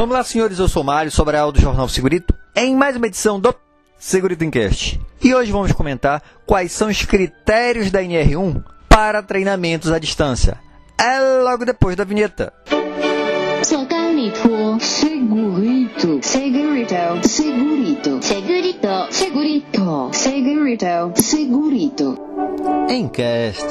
Vamos lá, senhores, eu sou Mário, Sobral do Jornal Segurito, em mais uma edição do Segurito Encast. E hoje vamos comentar quais são os critérios da NR1 para treinamentos à distância. É logo depois da vinheta. Segurito, segurito, segurito, segurito, segurito, segurito, segurito, segurito. Encast.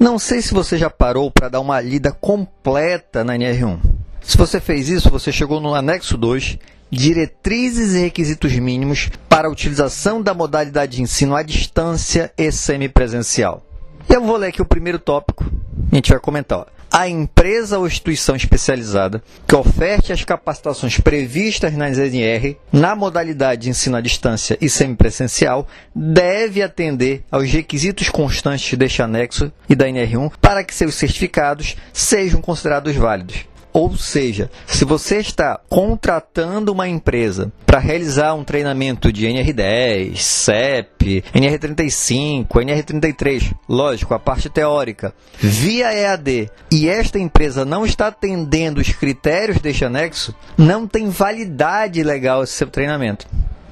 Não sei se você já parou para dar uma lida completa na NR1. Se você fez isso, você chegou no anexo 2, diretrizes e requisitos mínimos para a utilização da modalidade de ensino à distância e semipresencial. Eu vou ler aqui o primeiro tópico a gente vai comentar. Ó. A empresa ou instituição especializada que oferte as capacitações previstas nas NR na modalidade de ensino à distância e semipresencial deve atender aos requisitos constantes deste anexo e da NR1 para que seus certificados sejam considerados válidos. Ou seja, se você está contratando uma empresa para realizar um treinamento de NR10, CEP, NR35, NR33, lógico, a parte teórica, via EAD, e esta empresa não está atendendo os critérios deste anexo, não tem validade legal esse seu treinamento.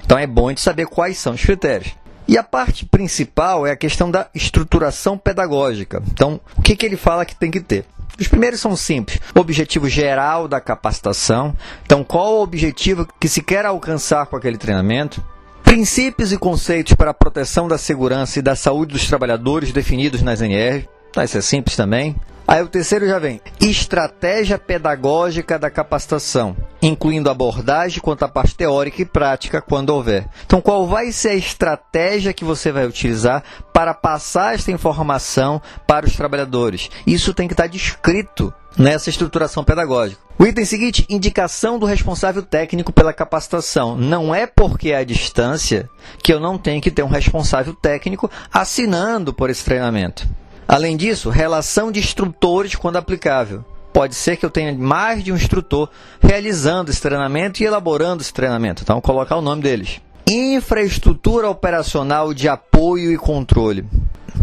Então é bom gente saber quais são os critérios. E a parte principal é a questão da estruturação pedagógica. Então, o que, que ele fala que tem que ter? Os primeiros são simples. Objetivo geral da capacitação. Então, qual o objetivo que se quer alcançar com aquele treinamento? Princípios e conceitos para a proteção da segurança e da saúde dos trabalhadores definidos nas NR. Tá, isso é simples também. Aí o terceiro já vem. Estratégia pedagógica da capacitação, incluindo abordagem quanto à parte teórica e prática, quando houver. Então, qual vai ser a estratégia que você vai utilizar para passar esta informação para os trabalhadores? Isso tem que estar descrito nessa estruturação pedagógica. O item seguinte, indicação do responsável técnico pela capacitação. Não é porque é à distância que eu não tenho que ter um responsável técnico assinando por esse treinamento. Além disso, relação de instrutores quando aplicável. Pode ser que eu tenha mais de um instrutor realizando esse treinamento e elaborando esse treinamento. Então, colocar o nome deles. Infraestrutura operacional de apoio e controle.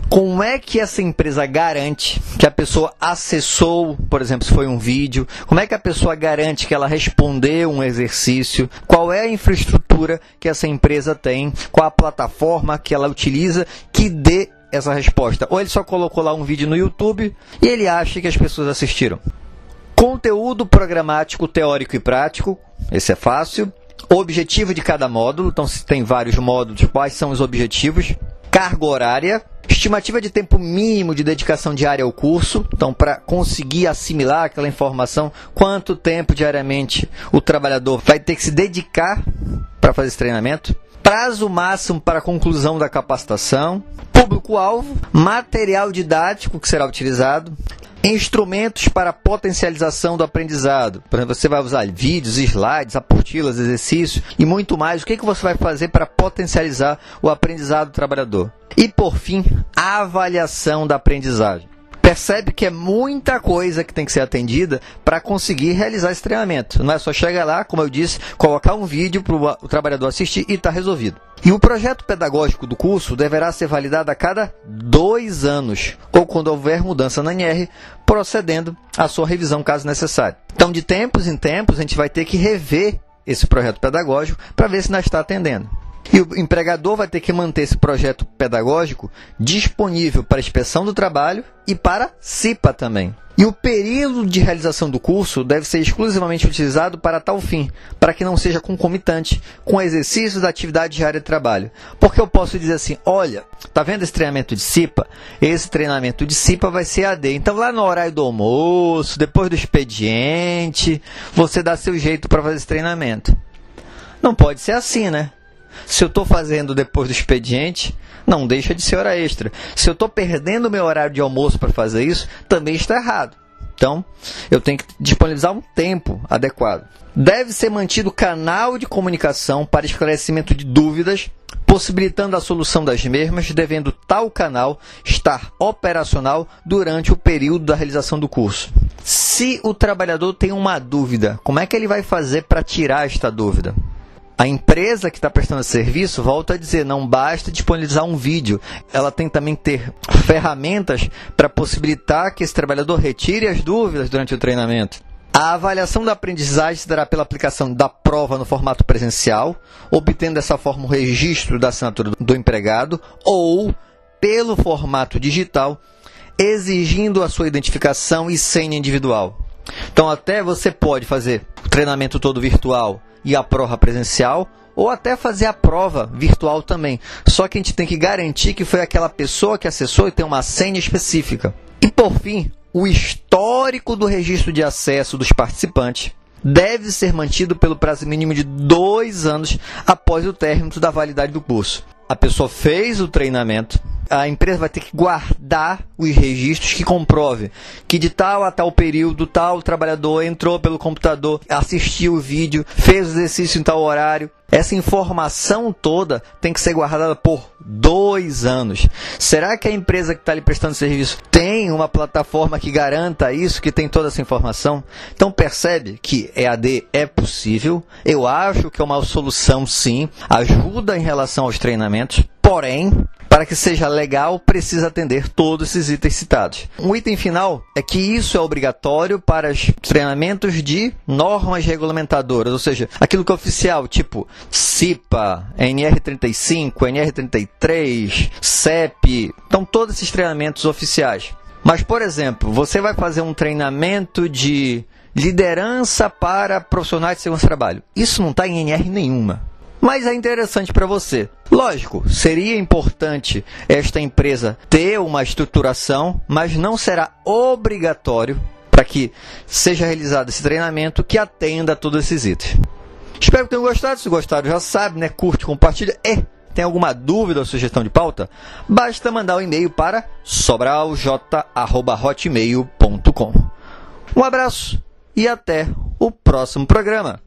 Como é que essa empresa garante que a pessoa acessou, por exemplo, se foi um vídeo? Como é que a pessoa garante que ela respondeu um exercício? Qual é a infraestrutura que essa empresa tem? Qual a plataforma que ela utiliza que dê essa resposta. Ou ele só colocou lá um vídeo no YouTube e ele acha que as pessoas assistiram. Conteúdo programático, teórico e prático. Esse é fácil. Objetivo de cada módulo. Então, se tem vários módulos, quais são os objetivos? Carga horária. Estimativa de tempo mínimo de dedicação diária ao curso. Então, para conseguir assimilar aquela informação, quanto tempo diariamente o trabalhador vai ter que se dedicar para fazer esse treinamento prazo máximo para a conclusão da capacitação, público-alvo, material didático que será utilizado, instrumentos para potencialização do aprendizado. Por exemplo, você vai usar vídeos, slides, apostilas, exercícios e muito mais. O que, que você vai fazer para potencializar o aprendizado do trabalhador? E, por fim, a avaliação da aprendizagem percebe que é muita coisa que tem que ser atendida para conseguir realizar esse treinamento. Não é só chegar lá, como eu disse, colocar um vídeo para o trabalhador assistir e está resolvido. E o projeto pedagógico do curso deverá ser validado a cada dois anos, ou quando houver mudança na NR, procedendo à sua revisão caso necessário. Então, de tempos em tempos, a gente vai ter que rever esse projeto pedagógico para ver se nós está atendendo. E o empregador vai ter que manter esse projeto pedagógico disponível para inspeção do trabalho e para CIPA também. E o período de realização do curso deve ser exclusivamente utilizado para tal fim, para que não seja concomitante com o exercício da atividade diária de trabalho. Porque eu posso dizer assim: olha, tá vendo esse treinamento de CIPA? Esse treinamento de CIPA vai ser AD. Então, lá no horário do almoço, depois do expediente, você dá seu jeito para fazer esse treinamento. Não pode ser assim, né? Se eu estou fazendo depois do expediente, não deixa de ser hora extra. Se eu estou perdendo meu horário de almoço para fazer isso, também está errado. Então, eu tenho que disponibilizar um tempo adequado. Deve ser mantido canal de comunicação para esclarecimento de dúvidas, possibilitando a solução das mesmas, devendo tal canal estar operacional durante o período da realização do curso. Se o trabalhador tem uma dúvida, como é que ele vai fazer para tirar esta dúvida? A empresa que está prestando serviço, volta a dizer, não basta disponibilizar um vídeo, ela tem também que ter ferramentas para possibilitar que esse trabalhador retire as dúvidas durante o treinamento. A avaliação da aprendizagem se dará pela aplicação da prova no formato presencial, obtendo dessa forma o registro da assinatura do empregado, ou pelo formato digital, exigindo a sua identificação e senha individual. Então, até você pode fazer o treinamento todo virtual e a prova presencial, ou até fazer a prova virtual também. Só que a gente tem que garantir que foi aquela pessoa que acessou e tem uma senha específica. E por fim, o histórico do registro de acesso dos participantes deve ser mantido pelo prazo mínimo de dois anos após o término da validade do curso. A pessoa fez o treinamento, a empresa vai ter que guardar os registros que comprove que de tal a tal período, tal trabalhador entrou pelo computador, assistiu o vídeo, fez o exercício em tal horário. Essa informação toda tem que ser guardada por dois anos. Será que a empresa que está lhe prestando serviço tem uma plataforma que garanta isso, que tem toda essa informação? Então percebe que EAD é possível. Eu acho que é uma solução sim, ajuda em relação aos treinamentos, porém para que seja legal, precisa atender todos esses itens citados. Um item final é que isso é obrigatório para os treinamentos de normas regulamentadoras, ou seja, aquilo que é oficial, tipo CIPA, NR35, NR33, CEP, então todos esses treinamentos oficiais. Mas, por exemplo, você vai fazer um treinamento de liderança para profissionais de segurança do trabalho. Isso não está em NR nenhuma mas é interessante para você. Lógico, seria importante esta empresa ter uma estruturação, mas não será obrigatório para que seja realizado esse treinamento que atenda a todos esses itens. Espero que tenham gostado. Se gostaram, já sabe, né? Curte, compartilha e tem alguma dúvida ou sugestão de pauta? Basta mandar o um e-mail para sobralj@hotmail.com. Um abraço e até o próximo programa.